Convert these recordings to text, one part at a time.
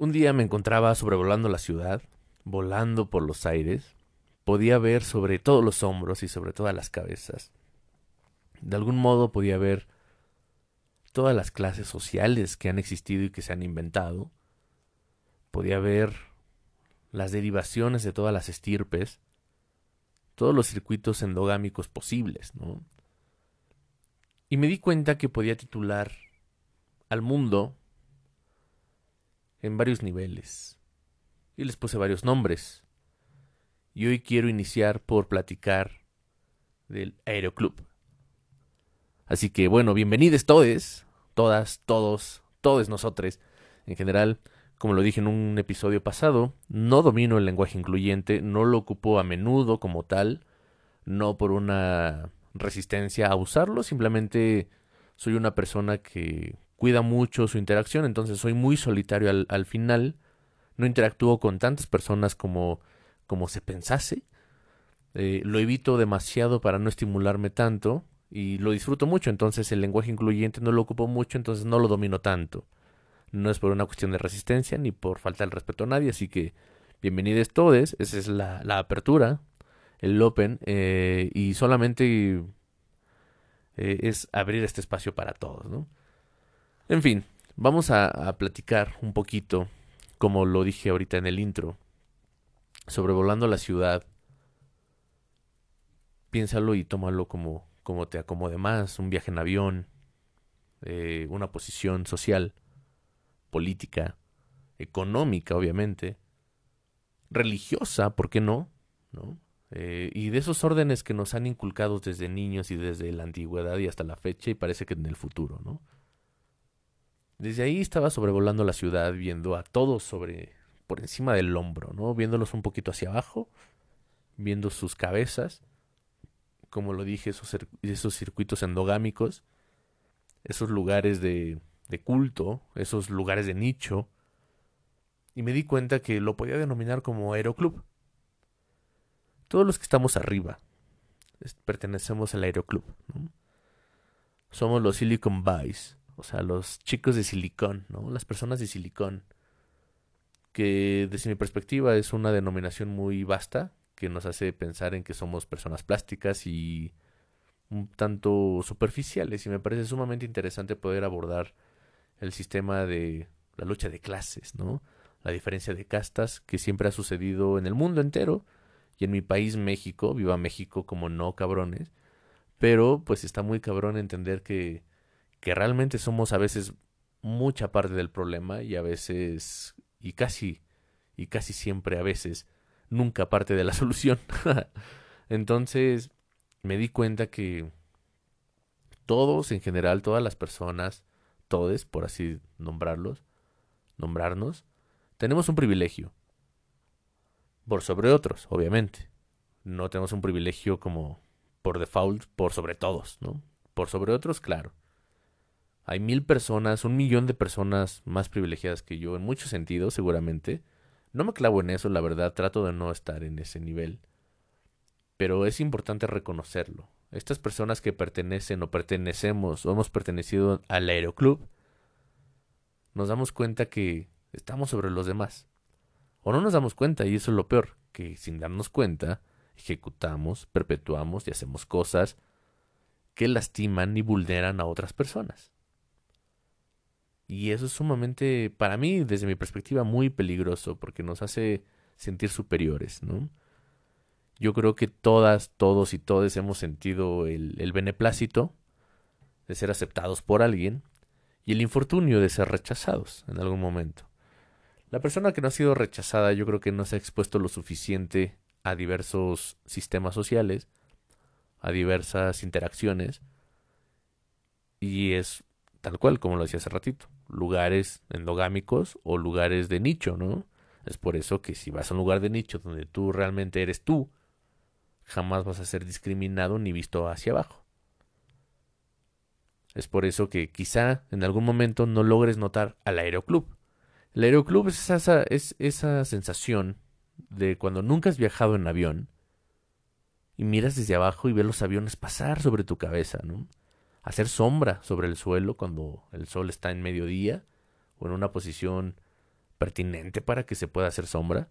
Un día me encontraba sobrevolando la ciudad, volando por los aires, podía ver sobre todos los hombros y sobre todas las cabezas. De algún modo podía ver todas las clases sociales que han existido y que se han inventado. Podía ver las derivaciones de todas las estirpes, todos los circuitos endogámicos posibles, ¿no? Y me di cuenta que podía titular al mundo en varios niveles. Y les puse varios nombres. Y hoy quiero iniciar por platicar del Aeroclub. Así que bueno, bienvenidos todos, todas, todos, todos nosotros. En general, como lo dije en un episodio pasado, no domino el lenguaje incluyente, no lo ocupo a menudo como tal, no por una resistencia a usarlo, simplemente soy una persona que cuida mucho su interacción, entonces soy muy solitario al, final, no interactúo con tantas personas como, como se pensase, eh, lo evito demasiado para no estimularme tanto y lo disfruto mucho, entonces el lenguaje incluyente no lo ocupo mucho, entonces no lo domino tanto. No es por una cuestión de resistencia ni por falta de respeto a nadie, así que bienvenidos todos, esa es la, la apertura el Open eh, y solamente eh, es abrir este espacio para todos, ¿no? En fin, vamos a, platicar un poquito, como lo dije ahorita en el intro, sobrevolando la ciudad. Piénsalo y tómalo como, como te acomode más, un viaje en avión, eh, una posición social, política, económica, obviamente, religiosa, ¿por qué no? ¿No? Eh, y de esos órdenes que nos han inculcado desde niños y desde la antigüedad y hasta la fecha y parece que en el futuro, ¿no? Desde ahí estaba sobrevolando la ciudad, viendo a todos sobre por encima del hombro, ¿no? Viéndolos un poquito hacia abajo, viendo sus cabezas, como lo dije, esos, circuitos endogámicos, esos lugares de, de culto, esos lugares de nicho, y me di cuenta que lo podía denominar como aeroclub todos los que estamos arriba pertenecemos al aeroclub. Somos los Silicon Boys, o sea, los chicos de silicón, ¿no? las personas de silicón, que desde mi perspectiva es una denominación muy vasta que nos hace pensar en que somos personas plásticas y un tanto superficiales y me parece sumamente interesante poder abordar el sistema de la lucha de clases, ¿no? La diferencia de castas que siempre ha sucedido en el mundo entero y en mi país México, viva México como no cabrones, pero pues está muy cabrón entender que, que realmente somos a veces mucha parte del problema y a veces, y casi, y casi siempre a veces, nunca parte de la solución. Entonces me di cuenta que todos en general, todas las personas, todes, por así nombrarlos, nombrarnos, tenemos un privilegio por sobre otros, obviamente. No tenemos un privilegio como por default, por sobre todos, ¿no? Por sobre otros, claro. Hay mil personas, un millón de personas más privilegiadas que yo en muchos sentidos, seguramente. No me clavo en eso, la verdad, trato de no estar en ese nivel. Pero es importante reconocerlo. Estas personas que pertenecen o pertenecemos o hemos pertenecido al aeroclub, nos damos cuenta que estamos sobre los demás. O no nos damos cuenta, y eso es lo peor, que sin darnos cuenta, ejecutamos, perpetuamos y hacemos cosas que lastiman y vulneran a otras personas. Y eso es sumamente, para mí, desde mi perspectiva, muy peligroso, porque nos hace sentir superiores, ¿no? Yo creo que todas, todos y todes hemos sentido el, el beneplácito de ser aceptados por alguien y el infortunio de ser rechazados en algún momento. La persona que no ha sido rechazada yo creo que no se ha expuesto lo suficiente a diversos sistemas sociales, a diversas interacciones, y es tal cual como lo decía hace ratito, lugares endogámicos o lugares de nicho, ¿no? Es por eso que si vas a un lugar de nicho donde tú realmente eres tú, jamás vas a ser discriminado ni visto hacia abajo. Es por eso que quizá en algún momento no logres notar al aeroclub, el aeroclub es esa, es esa sensación de cuando nunca has viajado en avión y miras desde abajo y ves los aviones pasar sobre tu cabeza, ¿no? Hacer sombra sobre el suelo cuando el sol está en mediodía o en una posición pertinente para que se pueda hacer sombra.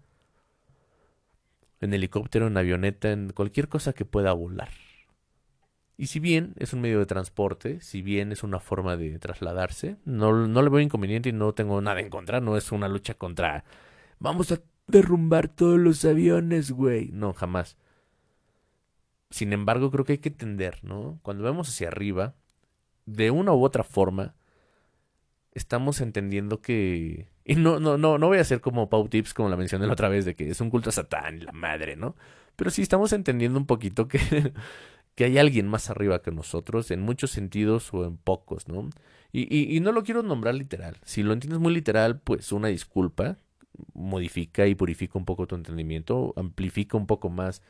En helicóptero, en avioneta, en cualquier cosa que pueda volar. Y si bien es un medio de transporte, si bien es una forma de trasladarse, no, no le veo inconveniente y no tengo nada en contra, no es una lucha contra vamos a derrumbar todos los aviones, güey. No, jamás. Sin embargo, creo que hay que entender, ¿no? Cuando vemos hacia arriba, de una u otra forma, estamos entendiendo que. Y no, no, no, no voy a hacer como Pau Tips, como la mencioné la otra vez, de que es un culto a Satán, la madre, ¿no? Pero sí estamos entendiendo un poquito que, que hay alguien más arriba que nosotros, en muchos sentidos o en pocos, ¿no? Y, y, y no lo quiero nombrar literal. Si lo entiendes muy literal, pues una disculpa. Modifica y purifica un poco tu entendimiento, amplifica un poco más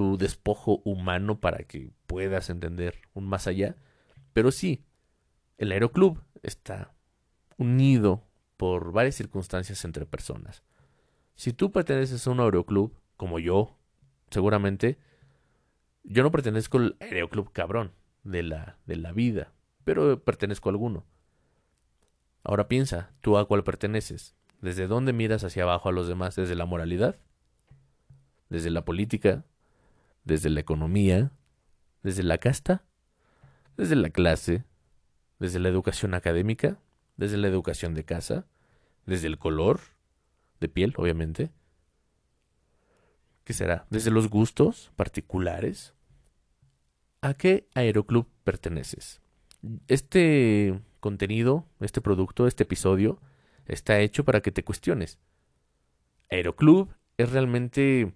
tu despojo humano para que puedas entender un más allá. Pero sí, el aeroclub está unido por varias circunstancias entre personas. Si tú perteneces a un aeroclub, como yo, seguramente, yo no pertenezco al aeroclub cabrón de la, de la vida, pero pertenezco a alguno. Ahora piensa, ¿tú a cuál perteneces? ¿Desde dónde miras hacia abajo a los demás? ¿Desde la moralidad? ¿Desde la política? ¿Desde la economía? ¿Desde la casta? ¿Desde la clase? desde la educación académica, desde la educación de casa, desde el color de piel, obviamente. ¿Qué será? Desde los gustos particulares. ¿A qué aeroclub perteneces? Este contenido, este producto, este episodio está hecho para que te cuestiones. Aeroclub es realmente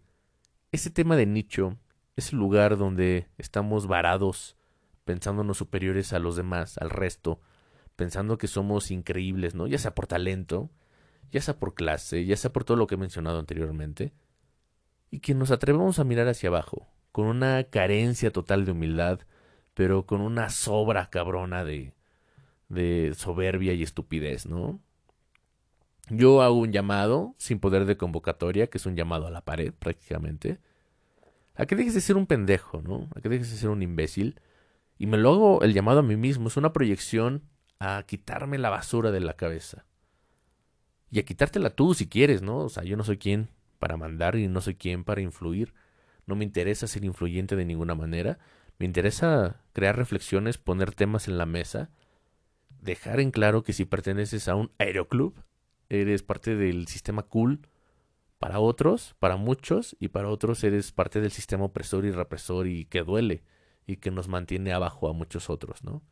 ese tema de nicho, ese lugar donde estamos varados pensándonos superiores a los demás, al resto, pensando que somos increíbles, ¿no? Ya sea por talento, ya sea por clase, ya sea por todo lo que he mencionado anteriormente, y que nos atrevemos a mirar hacia abajo, con una carencia total de humildad, pero con una sobra cabrona de, de soberbia y estupidez, ¿no? Yo hago un llamado sin poder de convocatoria, que es un llamado a la pared prácticamente, a que dejes de ser un pendejo, ¿no? A que dejes de ser un imbécil y me lo hago el llamado a mí mismo. Es una proyección a quitarme la basura de la cabeza. Y a quitártela tú si quieres, ¿no? O sea, yo no soy quien para mandar y no soy quien para influir. No me interesa ser influyente de ninguna manera. Me interesa crear reflexiones, poner temas en la mesa, dejar en claro que si perteneces a un aeroclub, eres parte del sistema cool para otros, para muchos, y para otros eres parte del sistema opresor y represor y que duele y que nos mantiene abajo a muchos otros, ¿no?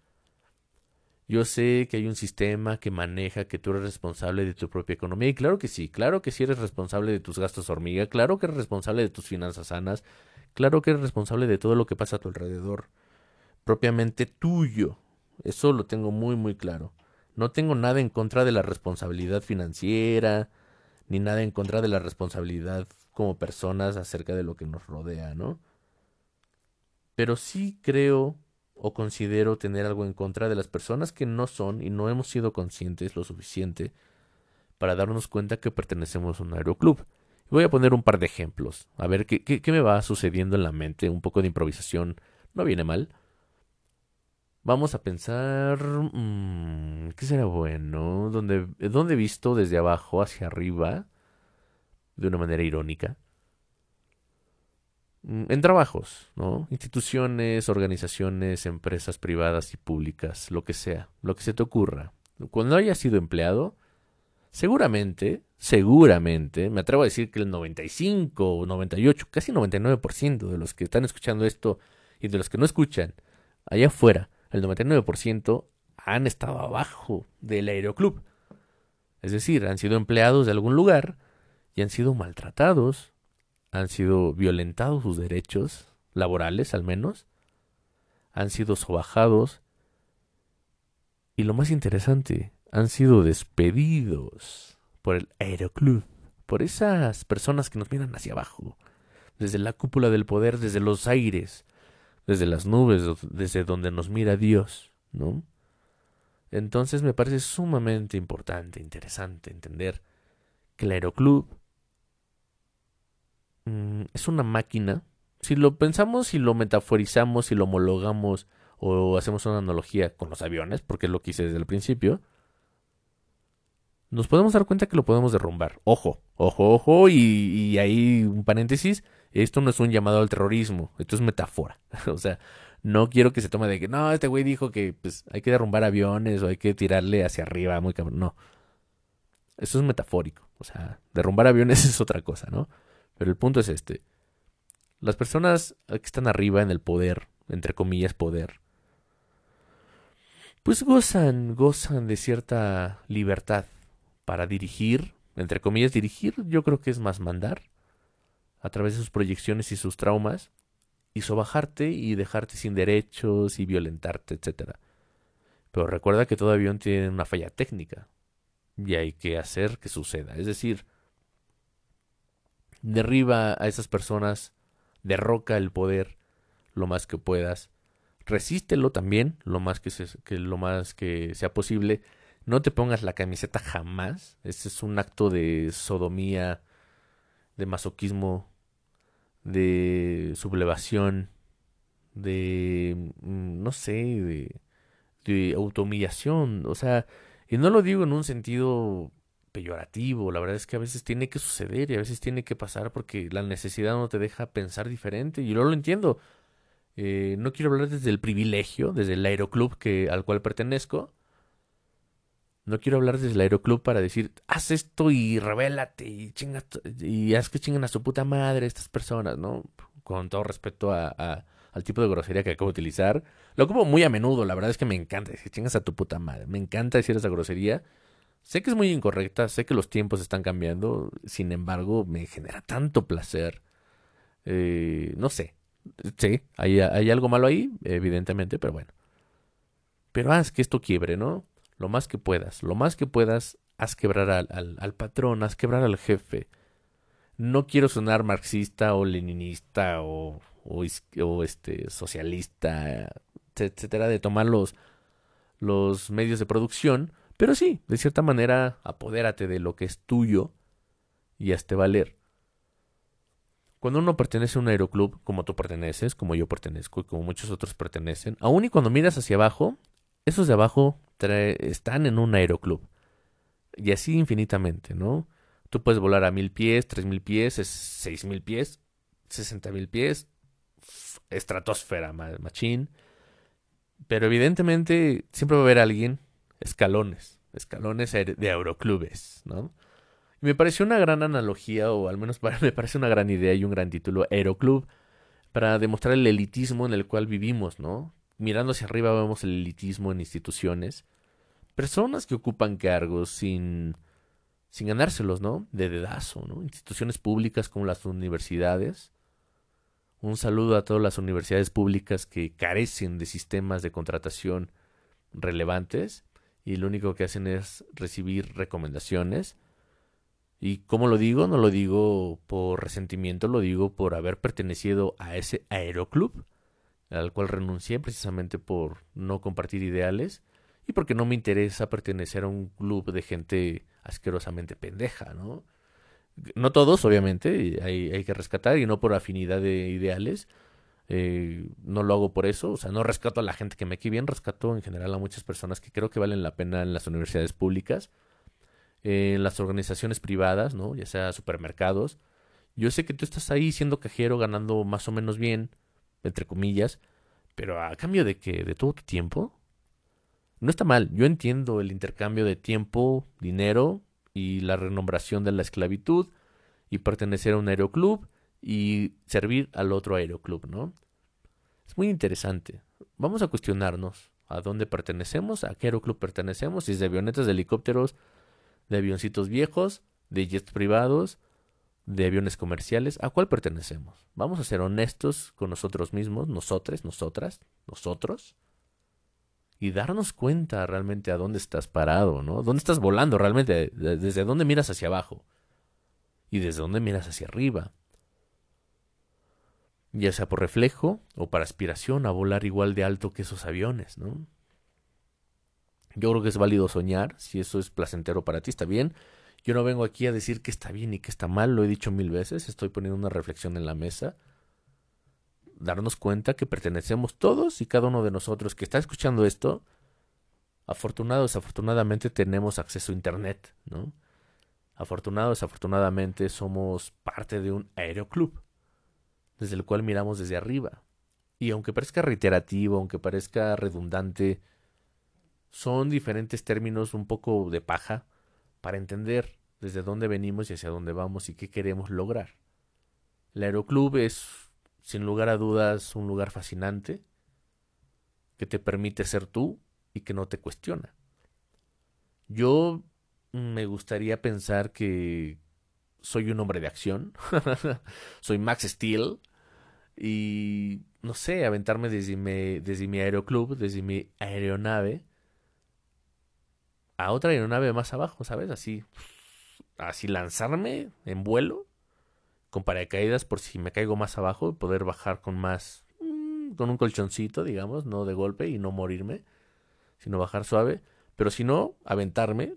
Yo sé que hay un sistema que maneja que tú eres responsable de tu propia economía y claro que sí, claro que sí eres responsable de tus gastos hormiga, claro que eres responsable de tus finanzas sanas, claro que eres responsable de todo lo que pasa a tu alrededor, propiamente tuyo. Eso lo tengo muy muy claro. No tengo nada en contra de la responsabilidad financiera, ni nada en contra de la responsabilidad como personas acerca de lo que nos rodea, ¿no? pero sí creo o considero tener algo en contra de las personas que no son y no hemos sido conscientes lo suficiente para darnos cuenta que pertenecemos a un aeroclub. Voy a poner un par de ejemplos, a ver qué, qué, me va sucediendo en la mente, un poco de improvisación, no viene mal. Vamos a pensar, mmm, ¿qué será bueno? ¿Dónde, ¿Dónde he visto desde abajo hacia arriba? De una manera irónica Mm, en trabajos, ¿no? Instituciones, organizaciones, empresas privadas y públicas, lo que sea, lo que se te ocurra. Cuando hayas sido empleado, seguramente, seguramente, me atrevo a decir que el 95 98, casi 99% de los que están escuchando esto y de los que no escuchan, allá afuera, el 99% han estado abajo del aeroclub. Es decir, han sido empleados de algún lugar y han sido maltratados, han sido violentados sus derechos laborales al menos, han sido sobajados y lo más interesante, han sido despedidos por el Aeroclub, por esas personas que nos miran hacia abajo, desde la cúpula del poder, desde los aires, desde las nubes, desde donde nos mira Dios, ¿no? Entonces me parece sumamente importante, interesante entender que el Aeroclub Mm, es una máquina. Si lo pensamos, si lo metaforizamos, si lo homologamos o hacemos una analogía con los aviones, porque es lo que hice desde el principio, nos podemos dar cuenta que lo podemos derrumbar. Ojo, ojo, ojo, y, y ahí un paréntesis, esto no es un llamado al terrorismo, esto es metáfora. o sea, no quiero que se tome de que, no, este güey dijo que pues, hay que derrumbar aviones o hay que tirarle hacia arriba, muy cabrón. No. Eso es metafórico. O sea, derrumbar aviones es otra cosa, ¿no? Pero el punto es este. Las personas que están arriba en el poder, entre comillas poder, pues gozan, gozan de cierta libertad para dirigir, entre comillas dirigir, yo creo que es más mandar, a través de sus proyecciones y sus traumas, y sobajarte y dejarte sin derechos y violentarte, etc. Pero recuerda que todo avión tiene una falla técnica y hay que hacer que suceda. Es decir, derriba a esas personas, derroca el poder lo más que puedas, resístelo también lo más que, que, lo más que sea posible. No te pongas la camiseta jamás. Ese es un acto de sodomía, de masoquismo de sublevación, de, mm, no sé, de, de autohumillación, o sea, y no lo digo en un sentido peyorativo, la verdad es que a veces tiene que suceder y a veces tiene que pasar porque la necesidad no te deja pensar diferente y yo lo entiendo. Eh, no quiero hablar desde el privilegio, desde el aeroclub que, al cual pertenezco, no quiero hablar desde el aeroclub para decir, haz esto y revélate y chinga y haz que chingan a su puta madre estas personas, ¿no? Con todo respeto al tipo de grosería que acabo de utilizar. Lo como muy a menudo, la verdad es que me encanta decir, chingas a tu puta madre. Me encanta decir esa grosería. Sé que es muy incorrecta, sé que los tiempos están cambiando, sin embargo, me genera tanto placer. Eh, no sé, sí, hay, hay algo malo ahí, evidentemente, pero bueno. Pero haz que esto quiebre, ¿no? Lo más que puedas, lo más que puedas, haz quebrar al, al, patrón, haz quebrar al jefe. No quiero sonar marxista o leninista o, o, este, socialista, etcétera, de tomar los, los medios de producción, pero sí, de cierta manera, apodérate de lo que es tuyo y hazte valer. Cuando uno pertenece a un aeroclub, como tú perteneces, como yo pertenezco y como muchos otros pertenecen, aun y cuando miras hacia abajo, esos de abajo están en un aeroclub. Y así infinitamente, ¿no? Tú puedes volar a mil pies, tres mil pies, seis mil pies, sesenta mil pies, estratosfera, machín. Pero evidentemente siempre va a haber alguien, escalones, escalones de aeroclubes, ¿no? Y me pareció una gran analogía, o al menos me parece una gran idea y un gran título, Aeroclub, para demostrar el elitismo en el cual vivimos, ¿no? Mirando hacia arriba vemos el elitismo en instituciones. Personas que ocupan cargos sin, sin ganárselos, ¿no? De dedazo, ¿no? Instituciones públicas como las universidades. Un saludo a todas las universidades públicas que carecen de sistemas de contratación relevantes y lo único que hacen es recibir recomendaciones. Y como lo digo, no lo digo por resentimiento, lo digo por haber pertenecido a ese aeroclub al cual renuncié precisamente por no compartir ideales y porque no me interesa pertenecer a un club de gente asquerosamente pendeja, ¿no? No todos, obviamente, hay, hay que rescatar y no por afinidad de ideales. Eh, no lo hago por eso, o sea, no rescato a la gente que me quede bien, rescato en general a muchas personas que creo que valen la pena en las universidades públicas, en las organizaciones privadas, ¿no? Ya sea supermercados. Yo sé que tú estás ahí siendo cajero ganando más o menos bien, entre comillas, pero a cambio de que de todo tu tiempo, no está mal. Yo entiendo el intercambio de tiempo, dinero y la renombración de la esclavitud y pertenecer a un aeroclub y servir al otro aeroclub, ¿no? Es muy interesante. Vamos a cuestionarnos a dónde pertenecemos, a qué aeroclub pertenecemos, si es de avionetas, de helicópteros, de avioncitos viejos, de jets privados, de aviones comerciales, ¿a cuál pertenecemos? Vamos a ser honestos con nosotros mismos, nosotros, nosotras, nosotros, y darnos cuenta realmente a dónde estás parado, ¿no? ¿Dónde estás volando realmente? ¿Desde dónde miras hacia abajo? Y desde dónde miras hacia arriba. Ya sea por reflejo o para aspiración a volar igual de alto que esos aviones, ¿no? Yo creo que es válido soñar, si eso es placentero para ti, está bien yo no vengo aquí a decir que está bien y que está mal, lo he dicho mil veces, estoy poniendo una reflexión en la mesa. Darnos cuenta que pertenecemos todos y cada uno de nosotros que está escuchando esto, afortunados, afortunadamente tenemos acceso a Internet, ¿no? Afortunados, afortunadamente somos parte de un aeroclub, desde el cual miramos desde arriba. Y aunque parezca reiterativo, aunque parezca redundante, son diferentes términos un poco de paja para entender desde dónde venimos y hacia dónde vamos y qué queremos lograr. El aeroclub es, sin lugar a dudas, un lugar fascinante que te permite ser tú y que no te cuestiona. Yo me gustaría pensar que soy un hombre de acción, soy Max Steel y no sé, aventarme desde mi, desde mi aeroclub, desde mi aeronave a otra aeronave más abajo, ¿sabes? Así, así lanzarme en vuelo con paracaídas por si me caigo más abajo y poder bajar con más, mm, con un colchoncito, digamos, no de golpe y no morirme sino bajar suave. Pero si no, aventarme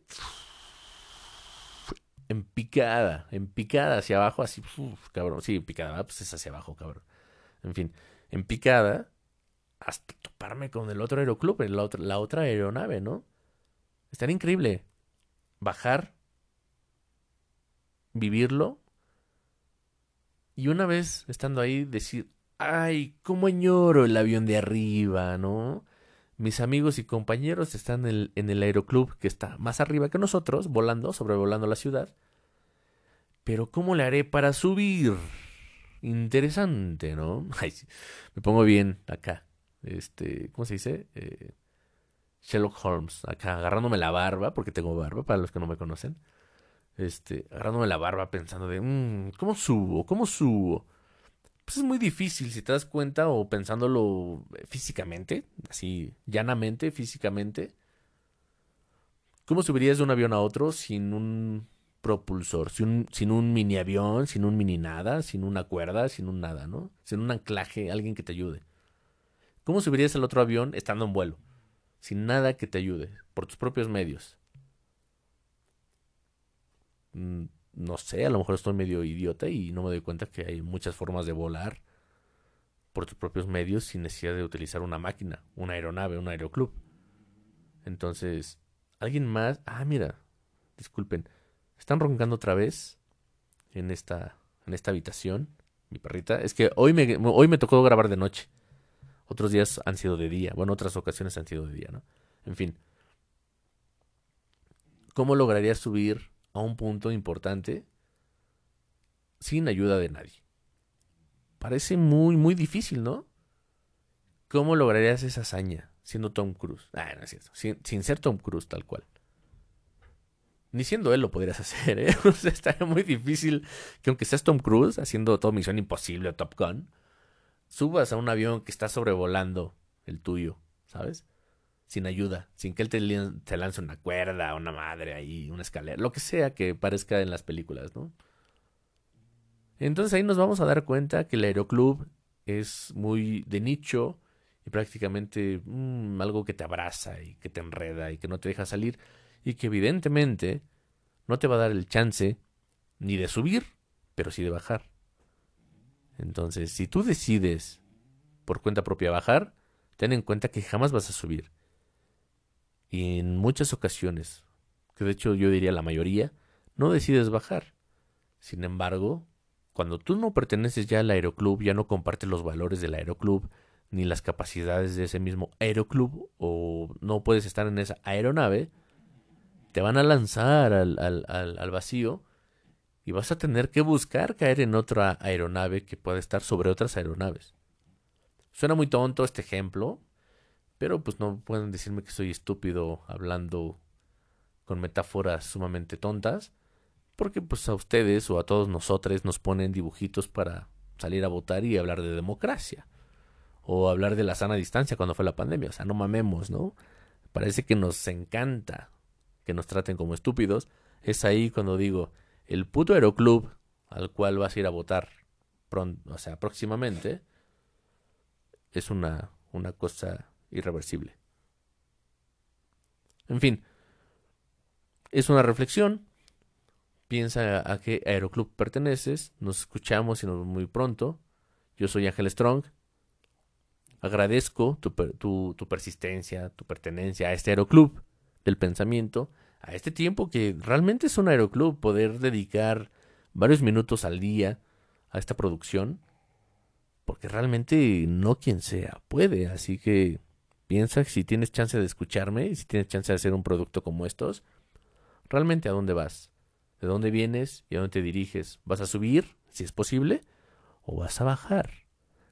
en picada, en picada hacia abajo, así, cabrón. Sí, en picada, pues es hacia abajo, cabrón. En fin, en picada hasta toparme con el otro aeroclub, la otra, la otra aeronave, ¿no? Estaría increíble bajar, vivirlo y una vez estando ahí decir, ay, cómo añoro el avión de arriba, ¿no? Mis amigos y compañeros están en el, aeroclub que está más arriba que nosotros, volando, sobrevolando la ciudad. Pero ¿cómo le haré para subir? Interesante, ¿no? Ay, me pongo bien acá. Este, ¿cómo se dice? Eh, Sherlock Holmes, acá agarrándome la barba, porque tengo barba, para los que no me conocen. Este, agarrándome la barba pensando de, mmm, ¿cómo subo? ¿Cómo subo? pues es muy difícil si te das cuenta o pensándolo eh, físicamente, así llanamente, físicamente. ¿Cómo subirías de un avión a otro sin un propulsor, sin sin un mini avión, sin un mini nada, sin una cuerda, sin un nada, ¿no? Sin un anclaje, alguien que te ayude. ¿Cómo subirías al otro avión estando en vuelo? Sin nada que te ayude, por tus propios medios. Mm, no sé, a lo mejor estoy medio idiota y no me doy cuenta que hay muchas formas de volar por tus propios medios sin necesidad de utilizar una máquina, una aeronave, un aeroclub. Entonces, alguien más, ah, mira, disculpen, están roncando otra vez en esta en esta habitación, mi perrita. Es que hoy me hoy me tocó grabar de noche. Otros días han sido de día. Bueno, otras ocasiones han sido de día, ¿no? En fin. ¿Cómo lograría subir a un punto importante sin ayuda de nadie. Parece muy, muy difícil, ¿no? ¿Cómo lograrías esa hazaña siendo Tom Cruise? Ah, no es cierto. Sin, ser Tom Cruise tal cual. Ni siendo él lo podrías hacer, ¿eh? O sea, estaría muy difícil que aunque seas Tom Cruise haciendo todo Misión Imposible o Top Gun, subas a un avión que está sobrevolando el tuyo, ¿sabes? sin ayuda, sin que él te, lance una cuerda, una madre ahí, una escalera, lo que sea que parezca en las películas, ¿no? Entonces ahí nos vamos a dar cuenta que el aeroclub es muy de nicho y prácticamente mm, algo que te abraza y que te enreda y que no te deja salir y que evidentemente no te va a dar el chance ni de subir, pero sí de bajar. Entonces, si tú decides por cuenta propia bajar, ten en cuenta que jamás vas a subir y en muchas ocasiones, que de hecho yo diría la mayoría, no decides bajar. Sin embargo, cuando tú no perteneces ya al aeroclub, ya no compartes los valores del aeroclub, ni las capacidades de ese mismo aeroclub, o no puedes estar en esa aeronave, te van a lanzar al, al, al, al vacío y vas a tener que buscar caer en otra aeronave que pueda estar sobre otras aeronaves. Suena muy tonto este ejemplo, pero pues no pueden decirme que soy estúpido hablando con metáforas sumamente tontas, porque pues a ustedes o a todos nosotros nos ponen dibujitos para salir a votar y hablar de democracia o hablar de la sana distancia cuando fue la pandemia, o sea, no mamemos, ¿no? Parece que nos encanta que nos traten como estúpidos. Es ahí cuando digo, el puto aeroclub al cual vas a ir a votar pronto, o sea, próximamente, es una, una cosa irreversible. En fin, es una reflexión. Piensa a qué aeroclub perteneces. Nos escuchamos y nos vemos muy pronto. Yo soy Ángel Strong. agradezco tu, tu, tu persistencia, tu pertenencia a este aeroclub del pensamiento, a este tiempo que realmente es un aeroclub, poder dedicar varios minutos al día a esta producción, porque realmente no quien sea puede, así que piensa si tienes chance de escucharme, si tienes chance de hacer un producto como estos, realmente a dónde vas, de dónde vienes y a dónde te diriges, vas a subir, si es posible, o vas a bajar.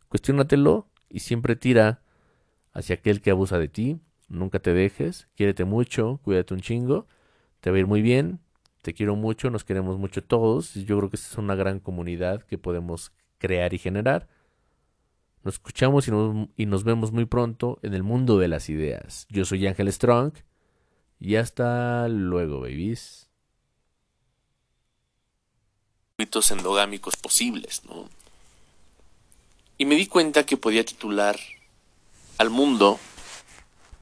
Cuestiónatelo y siempre tira hacia aquel que abusa de ti, nunca te dejes, quiérete mucho, cuídate un chingo, te va a ir muy bien, te quiero mucho, nos queremos mucho todos, y yo creo que esta es una gran comunidad que podemos crear y generar. Nos escuchamos y nos, y nos vemos muy pronto en el mundo de las ideas. Yo soy Ángel Strong y hasta luego, babies. Endogámicos posibles, ¿no? Y me di cuenta que podía titular al mundo